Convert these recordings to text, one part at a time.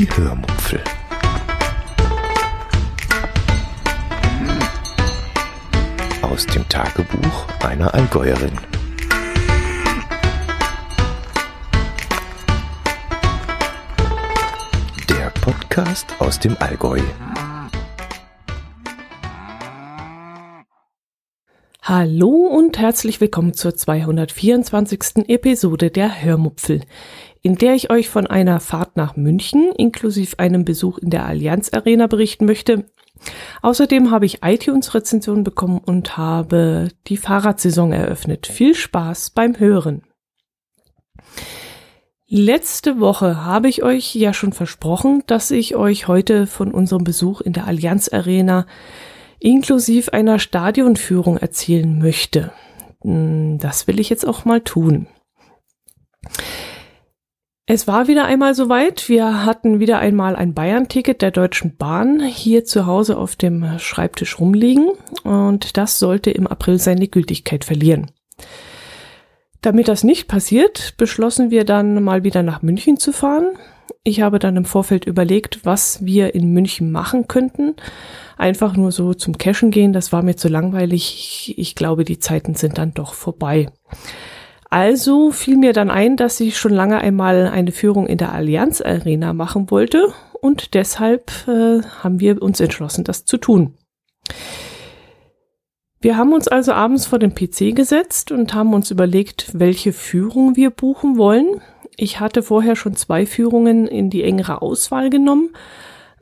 Die Hörmupfel. Aus dem Tagebuch einer Allgäuerin. Der Podcast aus dem Allgäu. Hallo und herzlich willkommen zur 224. Episode der Hörmupfel, in der ich euch von einer Fahrt nach München inklusive einem Besuch in der Allianz Arena berichten möchte. Außerdem habe ich iTunes-Rezensionen bekommen und habe die Fahrradsaison eröffnet. Viel Spaß beim Hören. Letzte Woche habe ich euch ja schon versprochen, dass ich euch heute von unserem Besuch in der Allianz Arena inklusive einer Stadionführung erzählen möchte. Hm, das will ich jetzt auch mal tun. Es war wieder einmal soweit. Wir hatten wieder einmal ein Bayern-Ticket der Deutschen Bahn hier zu Hause auf dem Schreibtisch rumliegen und das sollte im April seine Gültigkeit verlieren. Damit das nicht passiert, beschlossen wir dann mal wieder nach München zu fahren. Ich habe dann im Vorfeld überlegt, was wir in München machen könnten einfach nur so zum Cashen gehen, das war mir zu langweilig. Ich, glaube, die Zeiten sind dann doch vorbei. Also fiel mir dann ein, dass ich schon lange einmal eine Führung in der Allianz Arena machen wollte und deshalb äh, haben wir uns entschlossen, das zu tun. Wir haben uns also abends vor den PC gesetzt und haben uns überlegt, welche Führung wir buchen wollen. Ich hatte vorher schon zwei Führungen in die engere Auswahl genommen,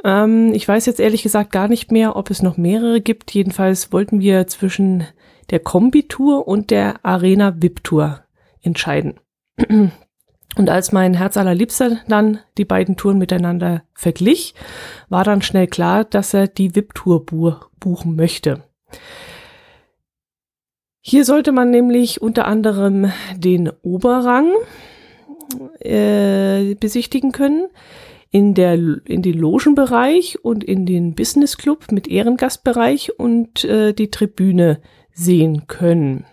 ähm, ich weiß jetzt ehrlich gesagt gar nicht mehr, ob es noch mehrere gibt. Jedenfalls wollten wir zwischen der Kombi-Tour und der Arena VIP-Tour entscheiden. Und als mein Herz allerliebster dann die beiden Touren miteinander verglich, war dann schnell klar, dass er die VIP-Tour buchen möchte. Hier sollte man nämlich unter anderem den Oberrang äh, besichtigen können in, der, in den Logenbereich und in den Business Club mit Ehrengastbereich und äh, die Tribüne sehen können.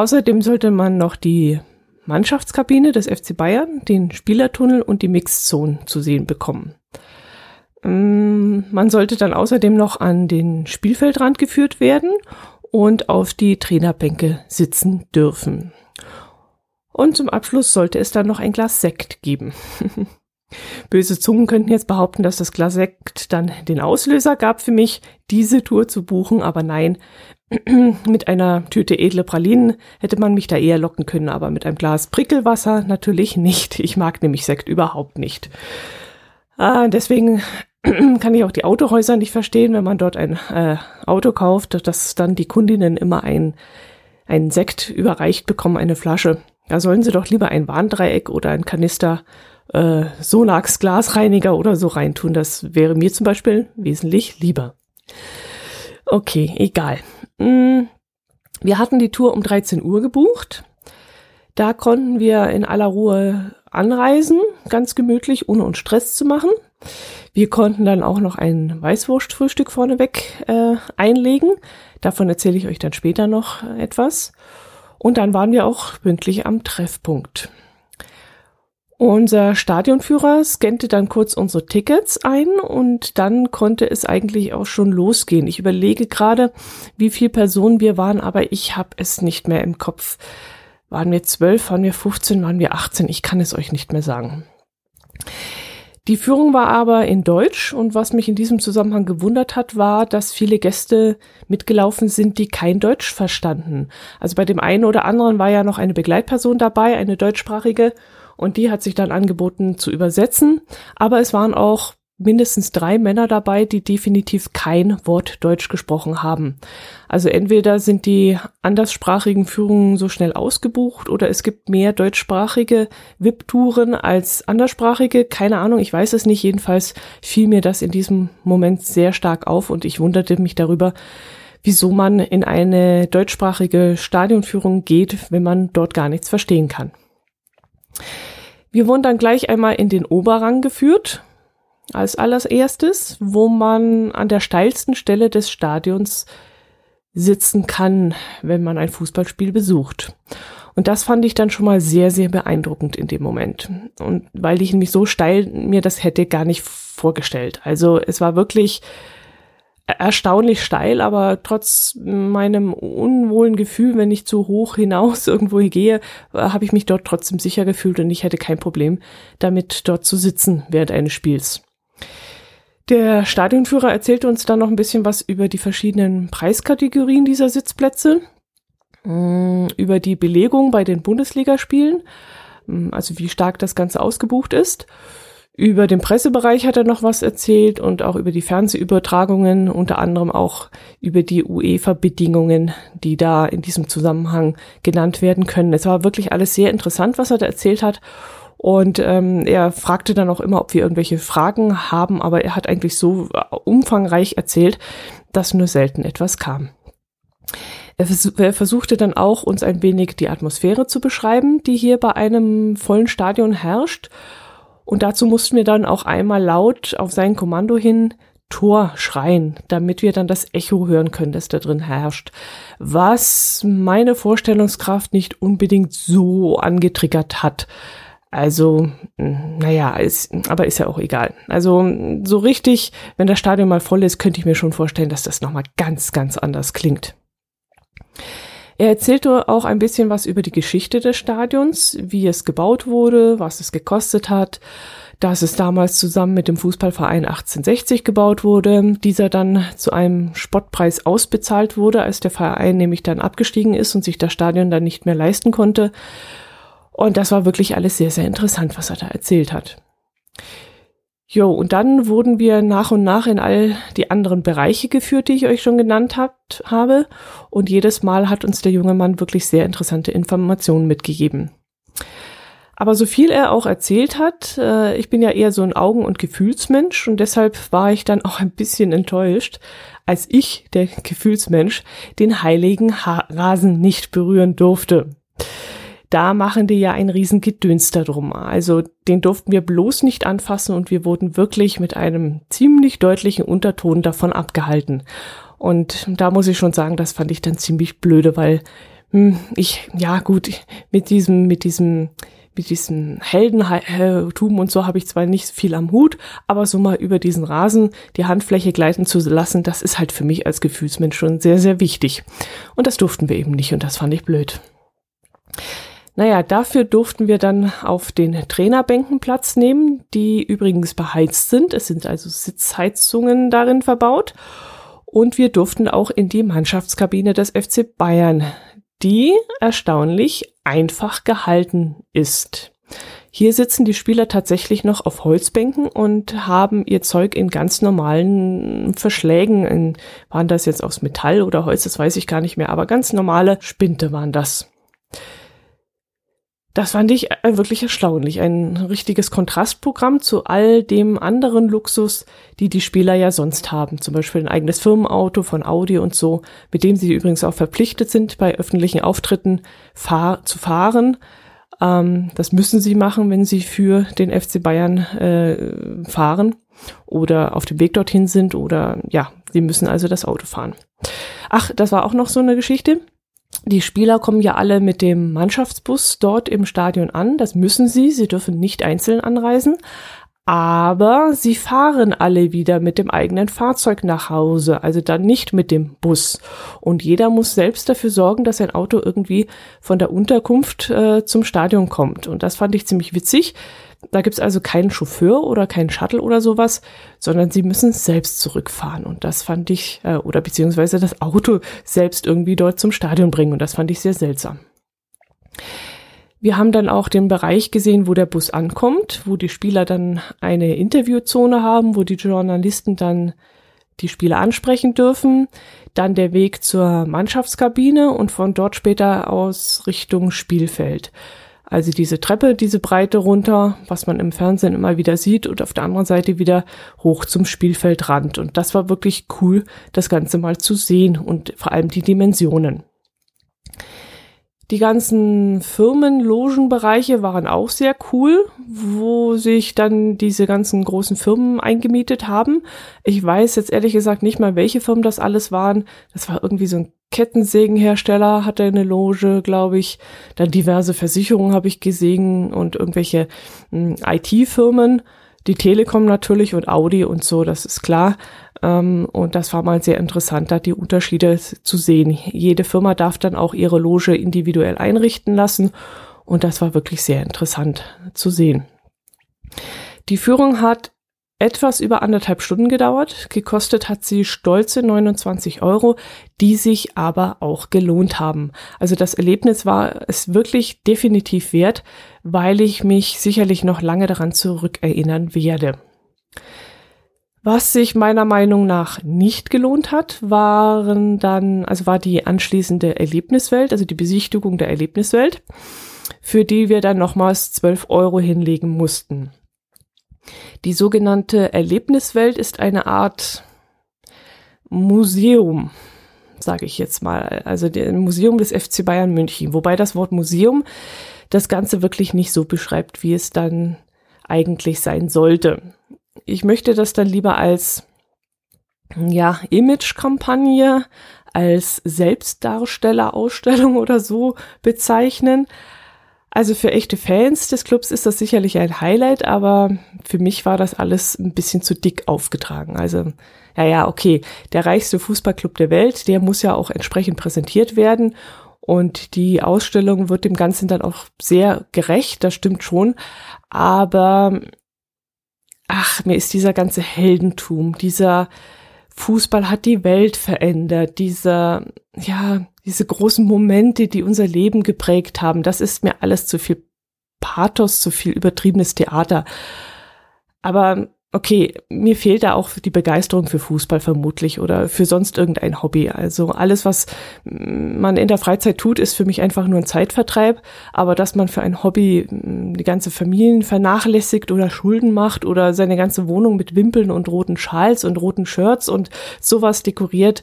Außerdem sollte man noch die Mannschaftskabine des FC Bayern, den Spielertunnel und die Mixzone zu sehen bekommen. Ähm, man sollte dann außerdem noch an den Spielfeldrand geführt werden und auf die Trainerbänke sitzen dürfen. Und zum Abschluss sollte es dann noch ein Glas Sekt geben. Böse Zungen könnten jetzt behaupten, dass das Glas Sekt dann den Auslöser gab für mich, diese Tour zu buchen, aber nein, mit einer Tüte edle Pralinen hätte man mich da eher locken können, aber mit einem Glas Prickelwasser natürlich nicht. Ich mag nämlich Sekt überhaupt nicht. Ah, deswegen kann ich auch die Autohäuser nicht verstehen, wenn man dort ein äh, Auto kauft, dass dann die Kundinnen immer ein, ein Sekt überreicht bekommen, eine Flasche. Da sollen sie doch lieber ein Warndreieck oder ein Kanister äh, Sonax Glasreiniger oder so reintun. Das wäre mir zum Beispiel wesentlich lieber. Okay, egal. Mm, wir hatten die Tour um 13 Uhr gebucht. Da konnten wir in aller Ruhe anreisen, ganz gemütlich, ohne uns Stress zu machen. Wir konnten dann auch noch ein Weißwurstfrühstück vorneweg äh, einlegen. Davon erzähle ich euch dann später noch etwas. Und dann waren wir auch pünktlich am Treffpunkt. Unser Stadionführer scannte dann kurz unsere Tickets ein und dann konnte es eigentlich auch schon losgehen. Ich überlege gerade, wie viele Personen wir waren, aber ich habe es nicht mehr im Kopf. Waren wir zwölf, waren wir 15, waren wir 18? Ich kann es euch nicht mehr sagen. Die Führung war aber in Deutsch und was mich in diesem Zusammenhang gewundert hat, war, dass viele Gäste mitgelaufen sind, die kein Deutsch verstanden. Also bei dem einen oder anderen war ja noch eine Begleitperson dabei, eine deutschsprachige und die hat sich dann angeboten zu übersetzen. Aber es waren auch mindestens drei Männer dabei, die definitiv kein Wort Deutsch gesprochen haben. Also entweder sind die anderssprachigen Führungen so schnell ausgebucht oder es gibt mehr deutschsprachige VIP-Touren als anderssprachige. Keine Ahnung, ich weiß es nicht. Jedenfalls fiel mir das in diesem Moment sehr stark auf und ich wunderte mich darüber, wieso man in eine deutschsprachige Stadionführung geht, wenn man dort gar nichts verstehen kann. Wir wurden dann gleich einmal in den Oberrang geführt, als allererstes, wo man an der steilsten Stelle des Stadions sitzen kann, wenn man ein Fußballspiel besucht. Und das fand ich dann schon mal sehr, sehr beeindruckend in dem Moment. Und weil ich nämlich so steil mir das hätte gar nicht vorgestellt. Also es war wirklich erstaunlich steil, aber trotz meinem unwohlen Gefühl, wenn ich zu hoch hinaus irgendwo gehe, habe ich mich dort trotzdem sicher gefühlt und ich hätte kein Problem damit, dort zu sitzen während eines Spiels. Der Stadionführer erzählte uns dann noch ein bisschen was über die verschiedenen Preiskategorien dieser Sitzplätze, mm, über die Belegung bei den Bundesligaspielen, mm, also wie stark das Ganze ausgebucht ist über den Pressebereich hat er noch was erzählt und auch über die Fernsehübertragungen, unter anderem auch über die UEFA-Bedingungen, die da in diesem Zusammenhang genannt werden können. Es war wirklich alles sehr interessant, was er da erzählt hat. Und ähm, er fragte dann auch immer, ob wir irgendwelche Fragen haben, aber er hat eigentlich so umfangreich erzählt, dass nur selten etwas kam. Er, er versuchte dann auch, uns ein wenig die Atmosphäre zu beschreiben, die hier bei einem vollen Stadion herrscht und dazu mussten wir dann auch einmal laut auf sein Kommando hin Tor schreien, damit wir dann das Echo hören können, das da drin herrscht. Was meine Vorstellungskraft nicht unbedingt so angetriggert hat. Also, naja, ist, aber ist ja auch egal. Also, so richtig, wenn das Stadion mal voll ist, könnte ich mir schon vorstellen, dass das nochmal ganz, ganz anders klingt. Er erzählte auch ein bisschen was über die Geschichte des Stadions, wie es gebaut wurde, was es gekostet hat, dass es damals zusammen mit dem Fußballverein 1860 gebaut wurde, dieser dann zu einem Spottpreis ausbezahlt wurde, als der Verein nämlich dann abgestiegen ist und sich das Stadion dann nicht mehr leisten konnte. Und das war wirklich alles sehr, sehr interessant, was er da erzählt hat. Jo, und dann wurden wir nach und nach in all die anderen Bereiche geführt, die ich euch schon genannt habt, habe. Und jedes Mal hat uns der junge Mann wirklich sehr interessante Informationen mitgegeben. Aber so viel er auch erzählt hat, äh, ich bin ja eher so ein Augen- und Gefühlsmensch und deshalb war ich dann auch ein bisschen enttäuscht, als ich, der Gefühlsmensch, den heiligen ha Rasen nicht berühren durfte da machen die ja ein riesen Gedöns darum. Also den durften wir bloß nicht anfassen und wir wurden wirklich mit einem ziemlich deutlichen Unterton davon abgehalten. Und da muss ich schon sagen, das fand ich dann ziemlich blöde, weil hm, ich, ja gut, mit diesem, mit diesem, mit diesem Heldentum und so habe ich zwar nicht viel am Hut, aber so mal über diesen Rasen die Handfläche gleiten zu lassen, das ist halt für mich als Gefühlsmensch schon sehr, sehr wichtig. Und das durften wir eben nicht und das fand ich blöd. Naja, dafür durften wir dann auf den Trainerbänken Platz nehmen, die übrigens beheizt sind. Es sind also Sitzheizungen darin verbaut. Und wir durften auch in die Mannschaftskabine des FC Bayern, die erstaunlich einfach gehalten ist. Hier sitzen die Spieler tatsächlich noch auf Holzbänken und haben ihr Zeug in ganz normalen Verschlägen. In, waren das jetzt aus Metall oder Holz, das weiß ich gar nicht mehr, aber ganz normale Spinte waren das. Das fand ich äh, wirklich erstaunlich. Ein richtiges Kontrastprogramm zu all dem anderen Luxus, die die Spieler ja sonst haben. Zum Beispiel ein eigenes Firmenauto von Audi und so, mit dem sie übrigens auch verpflichtet sind, bei öffentlichen Auftritten fahr zu fahren. Ähm, das müssen sie machen, wenn sie für den FC Bayern äh, fahren oder auf dem Weg dorthin sind oder ja, sie müssen also das Auto fahren. Ach, das war auch noch so eine Geschichte. Die Spieler kommen ja alle mit dem Mannschaftsbus dort im Stadion an. Das müssen sie. Sie dürfen nicht einzeln anreisen. Aber sie fahren alle wieder mit dem eigenen Fahrzeug nach Hause, also dann nicht mit dem Bus. Und jeder muss selbst dafür sorgen, dass sein Auto irgendwie von der Unterkunft äh, zum Stadion kommt. Und das fand ich ziemlich witzig. Da gibt's also keinen Chauffeur oder keinen Shuttle oder sowas, sondern sie müssen selbst zurückfahren. Und das fand ich, äh, oder beziehungsweise das Auto selbst irgendwie dort zum Stadion bringen. Und das fand ich sehr seltsam. Wir haben dann auch den Bereich gesehen, wo der Bus ankommt, wo die Spieler dann eine Interviewzone haben, wo die Journalisten dann die Spieler ansprechen dürfen. Dann der Weg zur Mannschaftskabine und von dort später aus Richtung Spielfeld. Also diese Treppe, diese Breite runter, was man im Fernsehen immer wieder sieht und auf der anderen Seite wieder hoch zum Spielfeldrand. Und das war wirklich cool, das Ganze mal zu sehen und vor allem die Dimensionen. Die ganzen Firmenlogenbereiche waren auch sehr cool, wo sich dann diese ganzen großen Firmen eingemietet haben. Ich weiß jetzt ehrlich gesagt nicht mal, welche Firmen das alles waren. Das war irgendwie so ein Kettensägenhersteller, hatte eine Loge, glaube ich. Dann diverse Versicherungen habe ich gesehen und irgendwelche hm, IT-Firmen. Die Telekom natürlich und Audi und so, das ist klar. Ähm, und das war mal sehr interessant, da die Unterschiede zu sehen. Jede Firma darf dann auch ihre Loge individuell einrichten lassen. Und das war wirklich sehr interessant zu sehen. Die Führung hat etwas über anderthalb Stunden gedauert. Gekostet hat sie stolze 29 Euro, die sich aber auch gelohnt haben. Also das Erlebnis war es wirklich definitiv wert, weil ich mich sicherlich noch lange daran zurückerinnern werde. Was sich meiner Meinung nach nicht gelohnt hat, waren dann, also war die anschließende Erlebniswelt, also die Besichtigung der Erlebniswelt, für die wir dann nochmals 12 Euro hinlegen mussten. Die sogenannte Erlebniswelt ist eine Art Museum, sage ich jetzt mal, also der Museum des FC Bayern München, wobei das Wort Museum das Ganze wirklich nicht so beschreibt, wie es dann eigentlich sein sollte ich möchte das dann lieber als ja, Image-Kampagne, als Selbstdarstellerausstellung oder so bezeichnen. Also für echte Fans des Clubs ist das sicherlich ein Highlight, aber für mich war das alles ein bisschen zu dick aufgetragen. Also, ja, ja, okay, der reichste Fußballclub der Welt, der muss ja auch entsprechend präsentiert werden. Und die Ausstellung wird dem Ganzen dann auch sehr gerecht, das stimmt schon. Aber ach, mir ist dieser ganze Heldentum, dieser Fußball hat die Welt verändert, dieser, ja, diese großen Momente, die unser Leben geprägt haben, das ist mir alles zu viel Pathos, zu viel übertriebenes Theater. Aber okay, mir fehlt da auch die Begeisterung für Fußball vermutlich oder für sonst irgendein Hobby. Also alles, was man in der Freizeit tut, ist für mich einfach nur ein Zeitvertreib. Aber dass man für ein Hobby die ganze Familien vernachlässigt oder Schulden macht oder seine ganze Wohnung mit Wimpeln und roten Schals und roten Shirts und sowas dekoriert,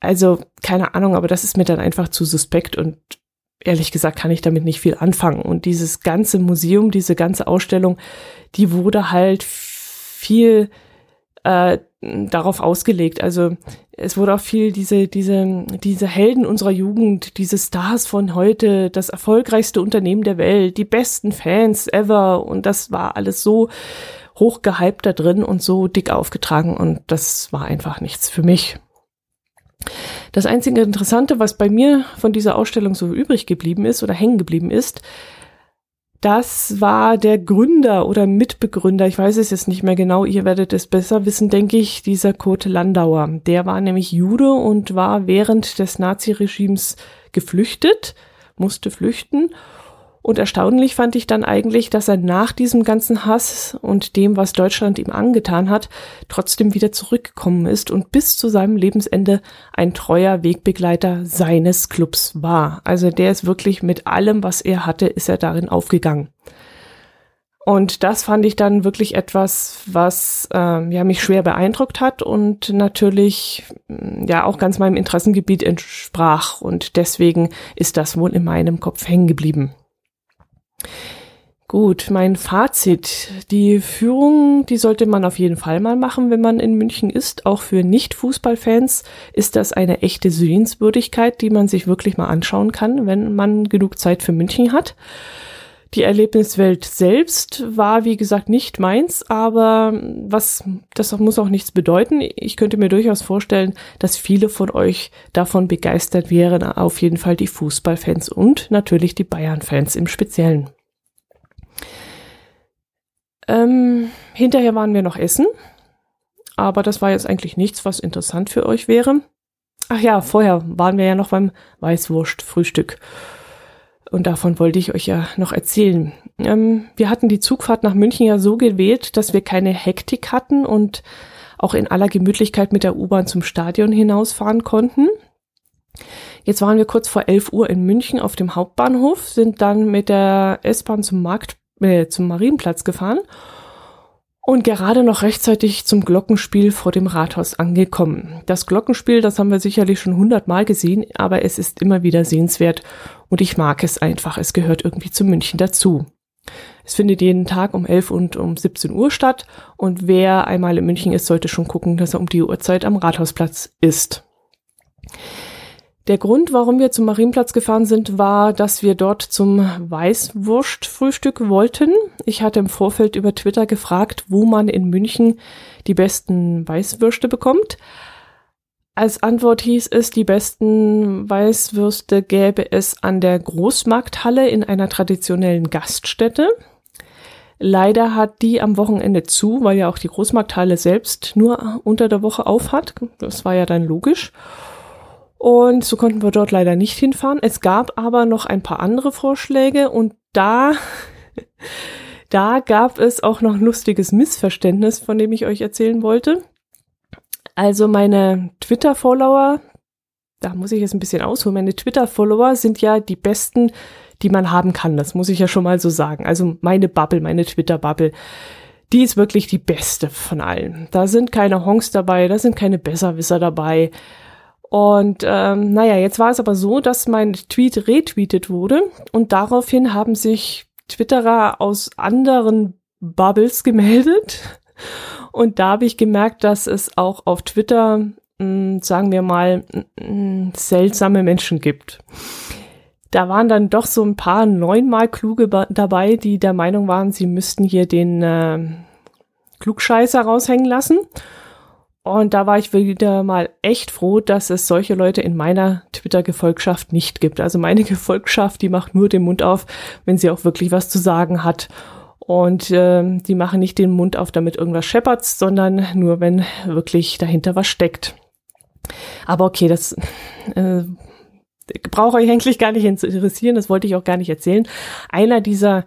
also keine Ahnung, aber das ist mir dann einfach zu suspekt und ehrlich gesagt kann ich damit nicht viel anfangen. Und dieses ganze Museum, diese ganze Ausstellung, die wurde halt viel äh, darauf ausgelegt. Also es wurde auch viel diese, diese, diese Helden unserer Jugend, diese Stars von heute, das erfolgreichste Unternehmen der Welt, die besten Fans ever und das war alles so hochgehypt da drin und so dick aufgetragen und das war einfach nichts für mich. Das einzige Interessante, was bei mir von dieser Ausstellung so übrig geblieben ist oder hängen geblieben ist, das war der Gründer oder Mitbegründer, ich weiß es jetzt nicht mehr genau, ihr werdet es besser wissen, denke ich, dieser Kurt Landauer. Der war nämlich Jude und war während des Naziregimes geflüchtet, musste flüchten und erstaunlich fand ich dann eigentlich, dass er nach diesem ganzen Hass und dem, was Deutschland ihm angetan hat, trotzdem wieder zurückgekommen ist und bis zu seinem Lebensende ein treuer Wegbegleiter seines Clubs war. Also der ist wirklich mit allem, was er hatte, ist er darin aufgegangen. Und das fand ich dann wirklich etwas, was äh, ja mich schwer beeindruckt hat und natürlich ja auch ganz meinem Interessengebiet entsprach. Und deswegen ist das wohl in meinem Kopf hängen geblieben. Gut, mein Fazit. Die Führung, die sollte man auf jeden Fall mal machen, wenn man in München ist. Auch für Nicht-Fußballfans ist das eine echte Sehenswürdigkeit, die man sich wirklich mal anschauen kann, wenn man genug Zeit für München hat. Die Erlebniswelt selbst war, wie gesagt, nicht meins, aber was, das muss auch nichts bedeuten. Ich könnte mir durchaus vorstellen, dass viele von euch davon begeistert wären. Auf jeden Fall die Fußballfans und natürlich die Bayern-Fans im Speziellen. Ähm, hinterher waren wir noch essen, aber das war jetzt eigentlich nichts, was interessant für euch wäre. Ach ja, vorher waren wir ja noch beim Weißwurst-Frühstück. Und davon wollte ich euch ja noch erzählen. Ähm, wir hatten die Zugfahrt nach München ja so gewählt, dass wir keine Hektik hatten und auch in aller Gemütlichkeit mit der U-Bahn zum Stadion hinausfahren konnten. Jetzt waren wir kurz vor 11 Uhr in München auf dem Hauptbahnhof, sind dann mit der S-Bahn zum Markt, äh, zum Marienplatz gefahren und gerade noch rechtzeitig zum Glockenspiel vor dem Rathaus angekommen. Das Glockenspiel, das haben wir sicherlich schon hundertmal gesehen, aber es ist immer wieder sehenswert und ich mag es einfach. Es gehört irgendwie zu München dazu. Es findet jeden Tag um 11 und um 17 Uhr statt und wer einmal in München ist, sollte schon gucken, dass er um die Uhrzeit am Rathausplatz ist. Der Grund, warum wir zum Marienplatz gefahren sind, war, dass wir dort zum Weißwurstfrühstück wollten. Ich hatte im Vorfeld über Twitter gefragt, wo man in München die besten Weißwürste bekommt. Als Antwort hieß es, die besten Weißwürste gäbe es an der Großmarkthalle in einer traditionellen Gaststätte. Leider hat die am Wochenende zu, weil ja auch die Großmarkthalle selbst nur unter der Woche auf hat. Das war ja dann logisch. Und so konnten wir dort leider nicht hinfahren. Es gab aber noch ein paar andere Vorschläge und da, da gab es auch noch ein lustiges Missverständnis, von dem ich euch erzählen wollte. Also meine Twitter-Follower, da muss ich jetzt ein bisschen ausholen, meine Twitter-Follower sind ja die besten, die man haben kann. Das muss ich ja schon mal so sagen. Also meine Bubble, meine Twitter-Bubble die ist wirklich die beste von allen. Da sind keine Honks dabei, da sind keine Besserwisser dabei. Und ähm, naja, jetzt war es aber so, dass mein Tweet retweetet wurde und daraufhin haben sich Twitterer aus anderen Bubbles gemeldet. Und da habe ich gemerkt, dass es auch auf Twitter, mh, hm, sagen wir mal, mh, hm, seltsame Menschen gibt. Da waren dann doch so ein paar neunmal kluge dabei, die der Meinung waren, sie müssten hier den äh, Klugscheißer raushängen lassen. Und da war ich wieder mal echt froh, dass es solche Leute in meiner Twitter-Gefolgschaft nicht gibt. Also meine Gefolgschaft, die macht nur den Mund auf, wenn sie auch wirklich was zu sagen hat. Und äh, die machen nicht den Mund auf, damit irgendwas scheppert, sondern nur, wenn wirklich dahinter was steckt. Aber okay, das äh, brauche euch eigentlich gar nicht interessieren, das wollte ich auch gar nicht erzählen. Einer dieser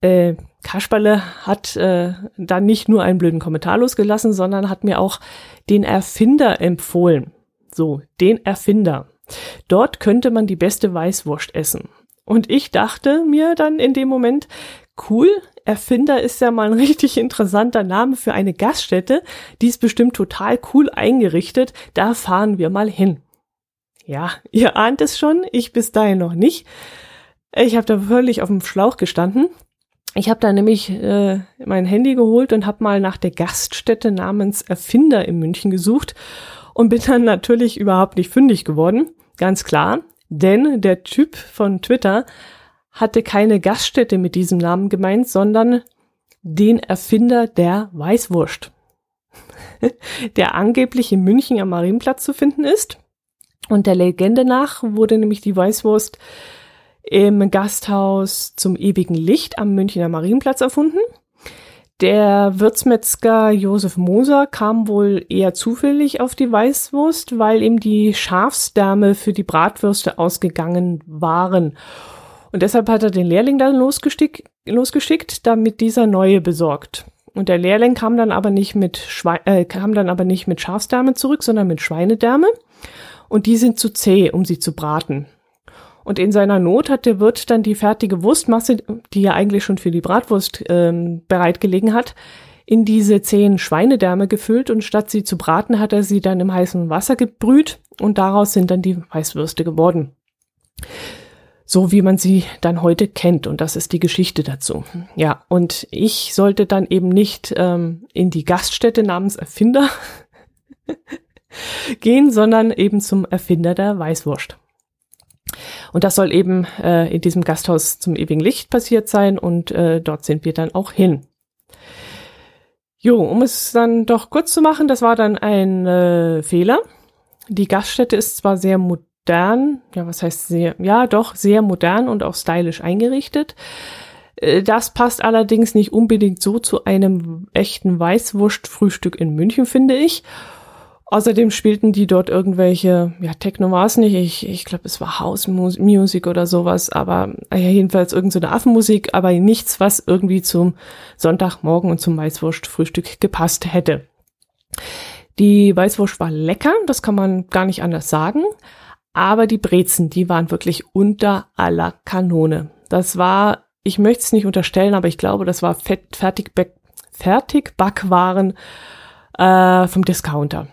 äh, Kasperle hat äh, dann nicht nur einen blöden Kommentar losgelassen, sondern hat mir auch den Erfinder empfohlen. So, den Erfinder. Dort könnte man die beste Weißwurst essen. Und ich dachte mir dann in dem Moment, cool, Erfinder ist ja mal ein richtig interessanter Name für eine Gaststätte. Die ist bestimmt total cool eingerichtet. Da fahren wir mal hin. Ja, ihr ahnt es schon, ich bis dahin noch nicht. Ich habe da völlig auf dem Schlauch gestanden. Ich habe da nämlich äh, mein Handy geholt und habe mal nach der Gaststätte namens Erfinder in München gesucht und bin dann natürlich überhaupt nicht fündig geworden. Ganz klar, denn der Typ von Twitter hatte keine Gaststätte mit diesem Namen gemeint, sondern den Erfinder der Weißwurst, der angeblich in München am Marienplatz zu finden ist. Und der Legende nach wurde nämlich die Weißwurst im Gasthaus zum ewigen Licht am Münchner Marienplatz erfunden. Der Würzmetzger Josef Moser kam wohl eher zufällig auf die Weißwurst, weil ihm die Schafsdärme für die Bratwürste ausgegangen waren. Und deshalb hat er den Lehrling dann losgeschickt, losgeschickt damit dieser neue besorgt. Und der Lehrling kam dann aber nicht mit Schwe äh, kam dann aber nicht mit Schafsdärme zurück, sondern mit Schweinedärme. Und die sind zu zäh, um sie zu braten. Und in seiner Not hat der Wirt dann die fertige Wurstmasse, die er eigentlich schon für die Bratwurst ähm, bereitgelegen hat, in diese zehn Schweinedärme gefüllt und statt sie zu braten, hat er sie dann im heißen Wasser gebrüht und daraus sind dann die Weißwürste geworden. So wie man sie dann heute kennt und das ist die Geschichte dazu. Ja, und ich sollte dann eben nicht ähm, in die Gaststätte namens Erfinder gehen, sondern eben zum Erfinder der Weißwurst. Und das soll eben äh, in diesem Gasthaus zum ewigen Licht passiert sein und äh, dort sind wir dann auch hin. Jo, um es dann doch kurz zu machen, das war dann ein äh, Fehler. Die Gaststätte ist zwar sehr modern, ja, was heißt sehr, ja, doch sehr modern und auch stylisch eingerichtet. Äh, das passt allerdings nicht unbedingt so zu einem echten Weißwurstfrühstück in München, finde ich. Außerdem spielten die dort irgendwelche, ja, Techno war es nicht, ich, ich glaube, es war House Music oder sowas, aber ja, jedenfalls irgendeine so Affenmusik, aber nichts, was irgendwie zum Sonntagmorgen und zum Weißwurstfrühstück gepasst hätte. Die Weißwurst war lecker, das kann man gar nicht anders sagen, aber die Brezen, die waren wirklich unter aller Kanone. Das war, ich möchte es nicht unterstellen, aber ich glaube, das war fett, fertig Fertigbackwaren äh, vom Discounter.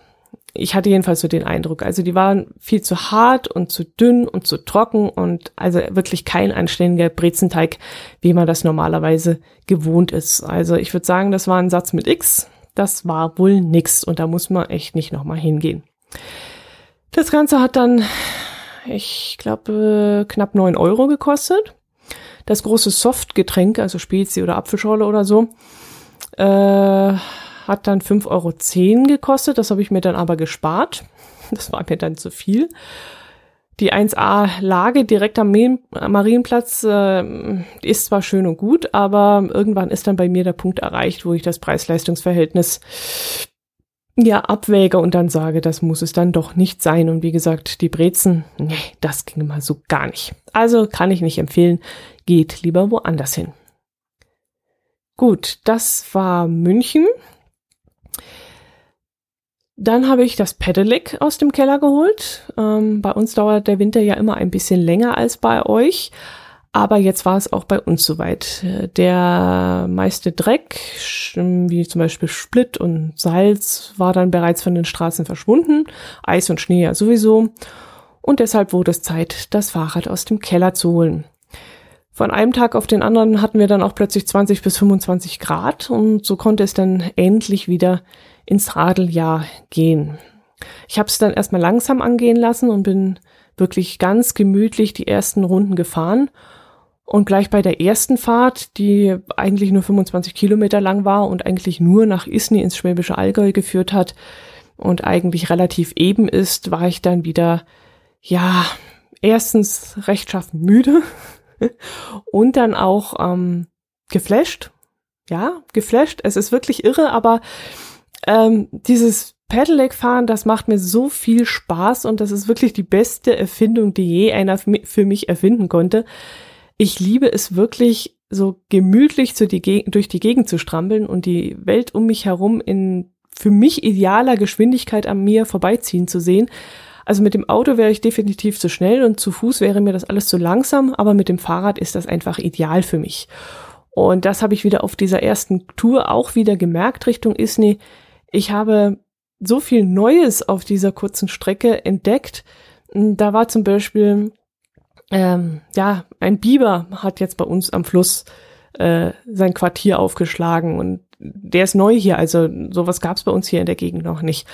Ich hatte jedenfalls so den Eindruck. Also die waren viel zu hart und zu dünn und zu trocken und also wirklich kein anständiger Brezenteig, wie man das normalerweise gewohnt ist. Also ich würde sagen, das war ein Satz mit X. Das war wohl nix und da muss man echt nicht nochmal hingehen. Das Ganze hat dann, ich glaube, knapp neun Euro gekostet. Das große Softgetränk, also Spezi oder Apfelschorle oder so, äh, hat dann 5,10 Euro gekostet. Das habe ich mir dann aber gespart. Das war mir dann zu viel. Die 1A-Lage direkt am Marienplatz äh, ist zwar schön und gut, aber irgendwann ist dann bei mir der Punkt erreicht, wo ich das Preis-Leistungs-Verhältnis ja abwäge und dann sage, das muss es dann doch nicht sein. Und wie gesagt, die Brezen, nee, das ging mal so gar nicht. Also kann ich nicht empfehlen, geht lieber woanders hin. Gut, das war München. Dann habe ich das Pedelec aus dem Keller geholt. Ähm, bei uns dauert der Winter ja immer ein bisschen länger als bei euch. Aber jetzt war es auch bei uns soweit. Der meiste Dreck, wie zum Beispiel Split und Salz, war dann bereits von den Straßen verschwunden. Eis und Schnee ja sowieso. Und deshalb wurde es Zeit, das Fahrrad aus dem Keller zu holen. Von einem Tag auf den anderen hatten wir dann auch plötzlich 20 bis 25 Grad und so konnte es dann endlich wieder ins Radeljahr gehen. Ich habe es dann erstmal langsam angehen lassen und bin wirklich ganz gemütlich die ersten Runden gefahren. Und gleich bei der ersten Fahrt, die eigentlich nur 25 Kilometer lang war und eigentlich nur nach Isny ins Schwäbische Allgäu geführt hat und eigentlich relativ eben ist, war ich dann wieder, ja, erstens rechtschaffen müde und dann auch ähm, geflasht. Ja, geflasht. Es ist wirklich irre, aber ähm, dieses Pedelec-Fahren, das macht mir so viel Spaß und das ist wirklich die beste Erfindung, die je einer für mich erfinden konnte. Ich liebe es wirklich, so gemütlich die durch die Gegend zu strampeln und die Welt um mich herum in für mich idealer Geschwindigkeit an mir vorbeiziehen zu sehen. Also mit dem Auto wäre ich definitiv zu schnell und zu Fuß wäre mir das alles zu langsam, aber mit dem Fahrrad ist das einfach ideal für mich. Und das habe ich wieder auf dieser ersten Tour auch wieder gemerkt Richtung Isny ich habe so viel Neues auf dieser kurzen Strecke entdeckt. Da war zum Beispiel, ähm, ja, ein Biber hat jetzt bei uns am Fluss äh, sein Quartier aufgeschlagen und der ist neu hier, also sowas gab es bei uns hier in der Gegend noch nicht.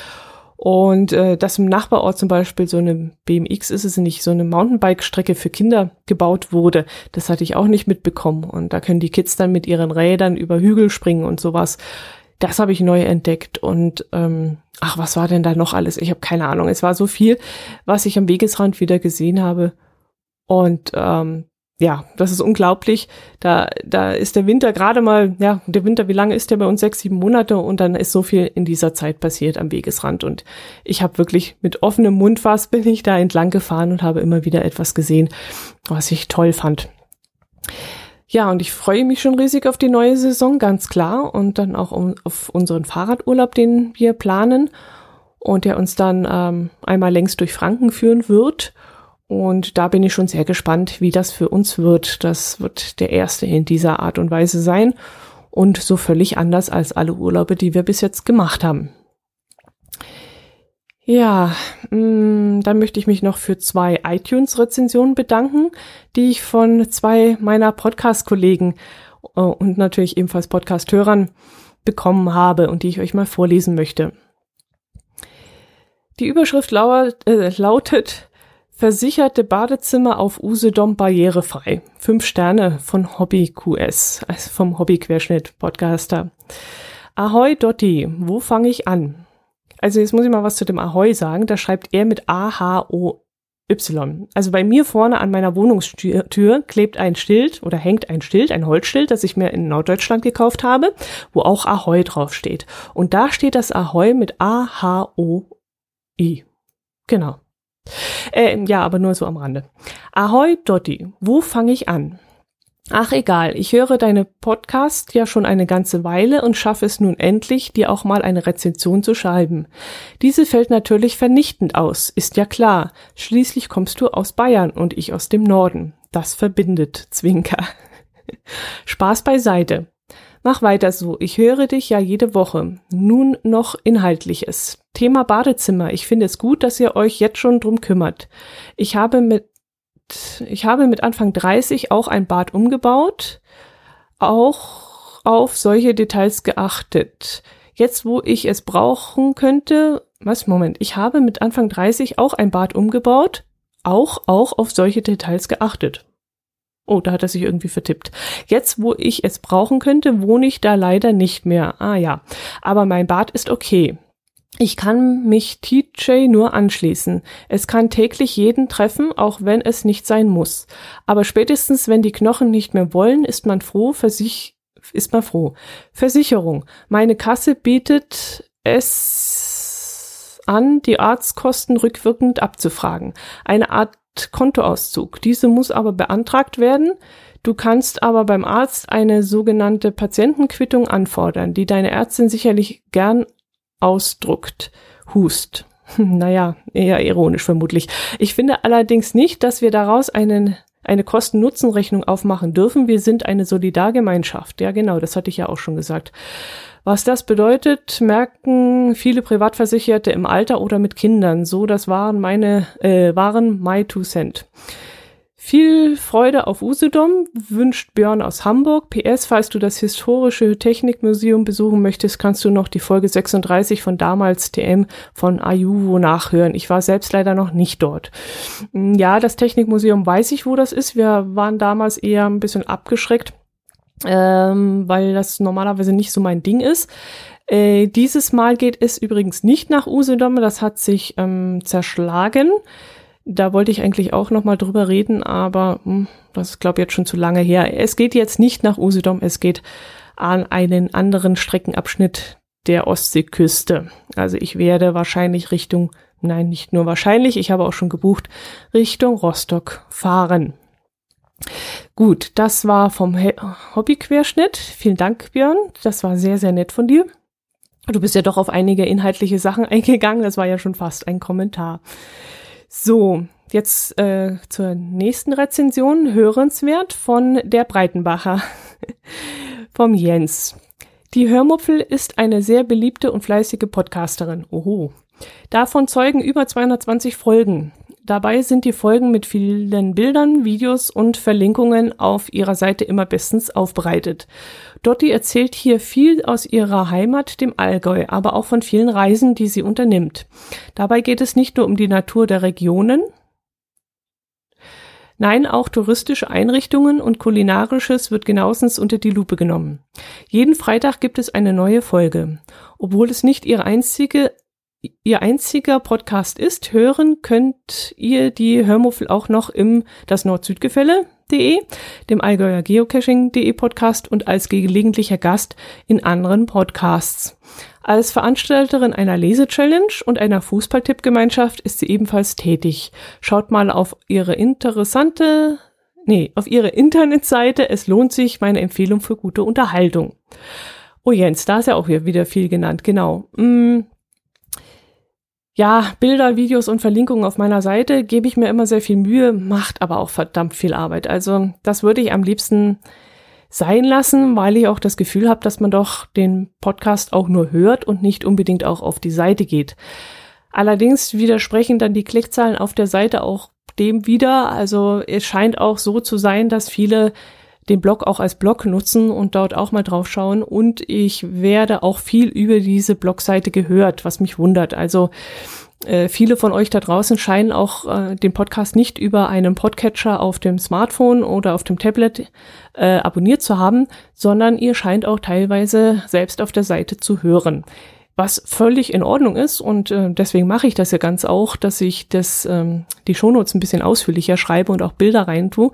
Und äh, dass im Nachbarort zum Beispiel so eine BMX ist es nicht, so eine Mountainbike-Strecke für Kinder gebaut wurde, das hatte ich auch nicht mitbekommen. Und da können die Kids dann mit ihren Rädern über Hügel springen und sowas das habe ich neu entdeckt. Und ähm, ach, was war denn da noch alles? Ich habe keine Ahnung. Es war so viel, was ich am Wegesrand wieder gesehen habe. Und ähm, ja, das ist unglaublich. Da, da ist der Winter gerade mal, ja, der Winter, wie lange ist der bei uns? Sechs, sieben Monate und dann ist so viel in dieser Zeit passiert am Wegesrand. Und ich habe wirklich mit offenem Mund fast bin ich da entlang gefahren und habe immer wieder etwas gesehen, was ich toll fand. Ja, und ich freue mich schon riesig auf die neue Saison, ganz klar. Und dann auch um, auf unseren Fahrradurlaub, den wir planen. Und der uns dann ähm, einmal längst durch Franken führen wird. Und da bin ich schon sehr gespannt, wie das für uns wird. Das wird der erste in dieser Art und Weise sein. Und so völlig anders als alle Urlaube, die wir bis jetzt gemacht haben. Ja, mh, mm, dann möchte ich mich noch für zwei iTunes-Rezensionen bedanken, die ich von zwei meiner Podcast-Kollegen äh, und natürlich ebenfalls Podcast-Hörern bekommen habe und die ich euch mal vorlesen möchte. Die Überschrift lauert, äh, lautet Versicherte Badezimmer auf Usedom barrierefrei. Fünf Sterne von Hobby QS, also vom Hobby-Querschnitt Podcaster. Ahoi Dotti, wo fange ich an? Also jetzt muss ich mal was zu dem Ahoi sagen. Da schreibt er mit A-H-O-Y. Also bei mir vorne an meiner Wohnungstür klebt ein Schild oder hängt ein Schild, ein Holzschild, das ich mir in Norddeutschland gekauft habe, wo auch Ahoi draufsteht. Und da steht das Ahoi mit A-H-O-I. Genau. Äh, ja, aber nur so am Rande. Ahoi Dotti, wo fange ich an? Ach egal, ich höre deine Podcast ja schon eine ganze Weile und schaffe es nun endlich, dir auch mal eine Rezension zu schreiben. Diese fällt natürlich vernichtend aus, ist ja klar. Schließlich kommst du aus Bayern und ich aus dem Norden. Das verbindet, Zwinker. Spaß beiseite. Mach weiter so. Ich höre dich ja jede Woche. Nun noch Inhaltliches. Thema Badezimmer. Ich finde es gut, dass ihr euch jetzt schon drum kümmert. Ich habe mit, ich habe mit Anfang 30 auch ein Bad umgebaut. Auch auf solche Details geachtet. Jetzt, wo ich es brauchen könnte, was, Moment, ich habe mit Anfang 30 auch ein Bad umgebaut. Auch, auch auf solche Details geachtet. Oh, da hat er sich irgendwie vertippt. Jetzt, wo ich es brauchen könnte, wohne ich da leider nicht mehr. Ah ja, aber mein Bad ist okay. Ich kann mich TJ nur anschließen. Es kann täglich jeden treffen, auch wenn es nicht sein muss. Aber spätestens, wenn die Knochen nicht mehr wollen, ist man froh, versich ist man froh. Versicherung. Meine Kasse bietet es an, die Arztkosten rückwirkend abzufragen. Eine Art Kontoauszug. Diese muss aber beantragt werden. Du kannst aber beim Arzt eine sogenannte Patientenquittung anfordern, die deine Ärztin sicherlich gern ausdruckt. Hust. naja, eher ironisch vermutlich. Ich finde allerdings nicht, dass wir daraus einen eine Kosten-Nutzen-Rechnung aufmachen dürfen. Wir sind eine Solidargemeinschaft. Ja, genau, das hatte ich ja auch schon gesagt. Was das bedeutet, merken viele Privatversicherte im Alter oder mit Kindern. So, das waren meine, äh, waren my two cent. Viel Freude auf Usedom wünscht Björn aus Hamburg. PS, falls du das historische Technikmuseum besuchen möchtest, kannst du noch die Folge 36 von damals TM von Ayuvo nachhören. Ich war selbst leider noch nicht dort. Ja, das Technikmuseum weiß ich, wo das ist. Wir waren damals eher ein bisschen abgeschreckt ähm, weil das normalerweise nicht so mein Ding ist. Äh, dieses Mal geht es übrigens nicht nach Usedom, das hat sich ähm, zerschlagen. Da wollte ich eigentlich auch noch mal drüber reden, aber hm, das ist glaube jetzt schon zu lange her. Es geht jetzt nicht nach Usedom, es geht an einen anderen Streckenabschnitt der Ostseeküste. Also ich werde wahrscheinlich Richtung, nein, nicht nur wahrscheinlich, ich habe auch schon gebucht, Richtung Rostock fahren. Gut, das war vom Hobbyquerschnitt. Vielen Dank, Björn. Das war sehr, sehr nett von dir. Du bist ja doch auf einige inhaltliche Sachen eingegangen. Das war ja schon fast ein Kommentar. So, jetzt äh, zur nächsten Rezension. Hörenswert von der Breitenbacher. Vom Jens. Die Hörmupfel ist eine sehr beliebte und fleißige Podcasterin. Oho. Davon zeugen über 220 Folgen. Dabei sind die Folgen mit vielen Bildern, Videos und Verlinkungen auf ihrer Seite immer bestens aufbereitet. Dotti erzählt hier viel aus ihrer Heimat, dem Allgäu, aber auch von vielen Reisen, die sie unternimmt. Dabei geht es nicht nur um die Natur der Regionen, Nein, auch touristische Einrichtungen und kulinarisches wird genauestens unter die Lupe genommen. Jeden Freitag gibt es eine neue Folge. Obwohl es nicht ihre einzige Ihr einziger Podcast ist, hören könnt ihr die Hörmuffel auch noch im das Nord-Süd-Gefälle.de, dem Allgäuer Geocaching.de Podcast und als gelegentlicher Gast in anderen Podcasts. Als Veranstalterin einer Lese-Challenge und einer Fußballtippgemeinschaft ist sie ebenfalls tätig. Schaut mal auf ihre interessante, nee, auf ihre Internetseite. Es lohnt sich, meine Empfehlung für gute Unterhaltung. Oh Jens, da ist ja auch wieder viel genannt, genau. Mm ja, Bilder, Videos und Verlinkungen auf meiner Seite gebe ich mir immer sehr viel Mühe, macht aber auch verdammt viel Arbeit. Also das würde ich am liebsten sein lassen, weil ich auch das Gefühl habe, dass man doch den Podcast auch nur hört und nicht unbedingt auch auf die Seite geht. Allerdings widersprechen dann die Klickzahlen auf der Seite auch dem wieder. Also es scheint auch so zu sein, dass viele den Blog auch als Blog nutzen und dort auch mal drauf schauen. Und ich werde auch viel über diese Blogseite gehört, was mich wundert. Also äh, viele von euch da draußen scheinen auch äh, den Podcast nicht über einen Podcatcher auf dem Smartphone oder auf dem Tablet äh, abonniert zu haben, sondern ihr scheint auch teilweise selbst auf der Seite zu hören was völlig in Ordnung ist und äh, deswegen mache ich das ja ganz auch, dass ich das ähm, die Shownotes ein bisschen ausführlicher schreibe und auch Bilder rein tue.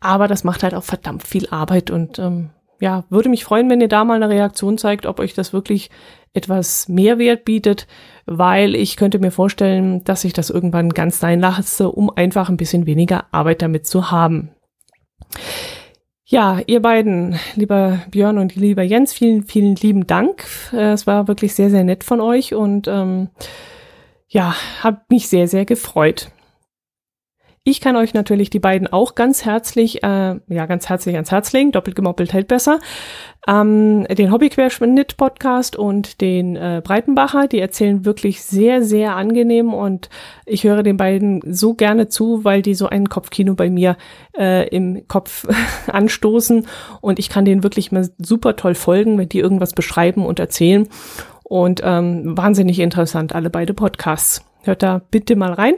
Aber das macht halt auch verdammt viel Arbeit und ähm, ja, würde mich freuen, wenn ihr da mal eine Reaktion zeigt, ob euch das wirklich etwas Mehrwert bietet, weil ich könnte mir vorstellen, dass ich das irgendwann ganz sein lasse, um einfach ein bisschen weniger Arbeit damit zu haben. Ja, ihr beiden, lieber Björn und lieber Jens, vielen, vielen lieben Dank. Äh, es war wirklich sehr, sehr nett von euch und ähm, ja, hat mich sehr, sehr gefreut. Ich kann euch natürlich die beiden auch ganz herzlich, äh, ja, ganz herzlich ans Herz legen. Doppelt gemoppelt hält besser. Ähm, den Hobbyquerschnitt-Podcast und den äh, Breitenbacher, die erzählen wirklich sehr, sehr angenehm und ich höre den beiden so gerne zu, weil die so ein Kopfkino bei mir äh, im Kopf anstoßen und ich kann denen wirklich mal super toll folgen, wenn die irgendwas beschreiben und erzählen. Und ähm, wahnsinnig interessant, alle beide Podcasts. Hört da bitte mal rein.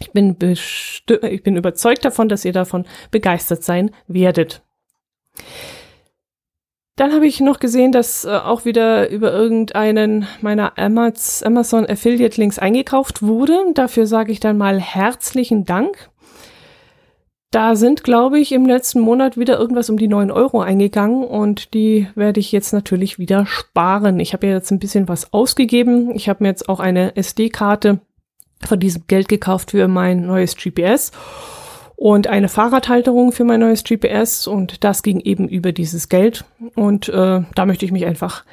Ich bin, ich bin überzeugt davon, dass ihr davon begeistert sein werdet. Dann habe ich noch gesehen, dass äh, auch wieder über irgendeinen meiner Amazon Affiliate Links eingekauft wurde. Dafür sage ich dann mal herzlichen Dank. Da sind, glaube ich, im letzten Monat wieder irgendwas um die neun Euro eingegangen und die werde ich jetzt natürlich wieder sparen. Ich habe ja jetzt ein bisschen was ausgegeben. Ich habe mir jetzt auch eine SD-Karte von diesem Geld gekauft für mein neues GPS und eine Fahrradhalterung für mein neues GPS und das ging eben über dieses Geld und äh, da möchte ich mich einfach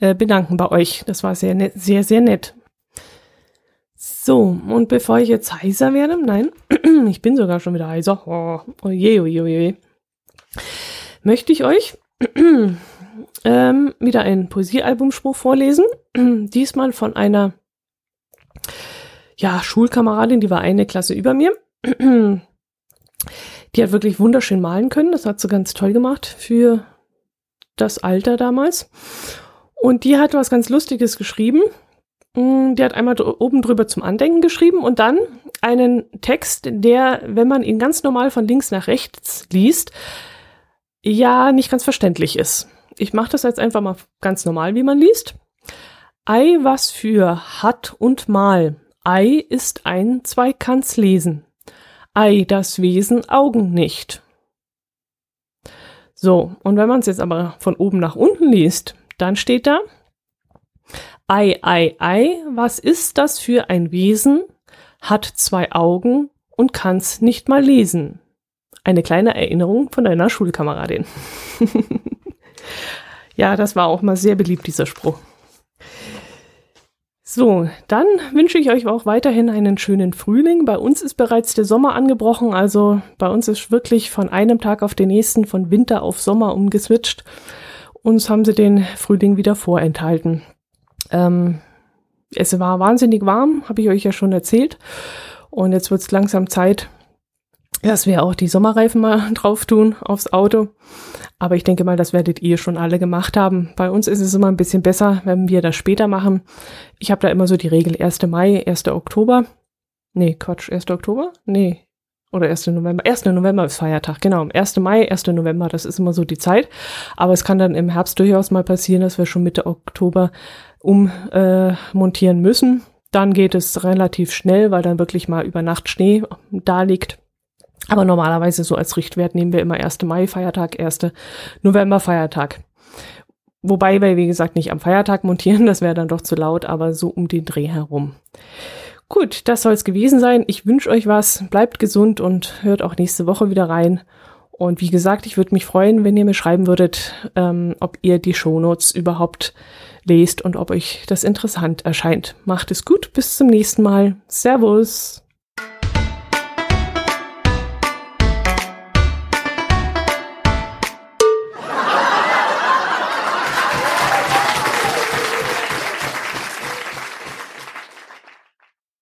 äh, bedanken bei euch. Das war sehr nett, sehr sehr nett. So, und bevor ich jetzt heiser werde, nein, ich bin sogar schon wieder heiser. Oh, oh je, oh je, oh je. Möchte ich euch ähm, wieder ein Poesiealbumspruch vorlesen. Diesmal von einer ja, Schulkameradin, die war eine Klasse über mir. Die hat wirklich wunderschön malen können. Das hat sie ganz toll gemacht für das Alter damals. Und die hat was ganz Lustiges geschrieben. Mm, die hat einmal oben drüber zum Andenken geschrieben und dann einen Text, der, wenn man ihn ganz normal von links nach rechts liest, ja nicht ganz verständlich ist. Ich mache das jetzt einfach mal ganz normal, wie man liest. Ei, was für hat und mal. Ei ist ein, zwei kann's lesen. Ei, das Wesen Augen nicht. So, und wenn man es jetzt aber von oben nach unten liest, dann steht da, Ei, ei, ei, was ist das für ein Wesen, hat zwei Augen und kann's nicht mal lesen. Eine kleine Erinnerung von einer Schulkameradin. ja, das war auch mal sehr beliebt, dieser Spruch. So, dann wünsche ich euch auch weiterhin einen schönen Frühling. Bei uns ist bereits der Sommer angebrochen, also bei uns ist wirklich von einem Tag auf den nächsten von Winter auf Sommer umgeswitcht. Uns haben sie den Frühling wieder vorenthalten. Ähm, es war wahnsinnig warm, habe ich euch ja schon erzählt. Und jetzt wird es langsam Zeit, dass wir auch die Sommerreifen mal drauf tun aufs Auto. Aber ich denke mal, das werdet ihr schon alle gemacht haben. Bei uns ist es immer ein bisschen besser, wenn wir das später machen. Ich habe da immer so die Regel 1. Mai, 1. Oktober. Nee, Quatsch, 1. Oktober? Nee. Oder 1. November. 1. November ist Feiertag, genau. 1. Mai, 1. November, das ist immer so die Zeit. Aber es kann dann im Herbst durchaus mal passieren, dass wir schon Mitte Oktober ummontieren äh, müssen. Dann geht es relativ schnell, weil dann wirklich mal über Nacht Schnee da liegt. Aber normalerweise so als Richtwert nehmen wir immer 1. Mai Feiertag, 1. November Feiertag. Wobei wir, wie gesagt, nicht am Feiertag montieren, das wäre dann doch zu laut, aber so um den Dreh herum. Gut, das soll es gewesen sein. Ich wünsche euch was, bleibt gesund und hört auch nächste Woche wieder rein. Und wie gesagt, ich würde mich freuen, wenn ihr mir schreiben würdet, ähm, ob ihr die Shownotes überhaupt lest und ob euch das interessant erscheint. Macht es gut, bis zum nächsten Mal. Servus.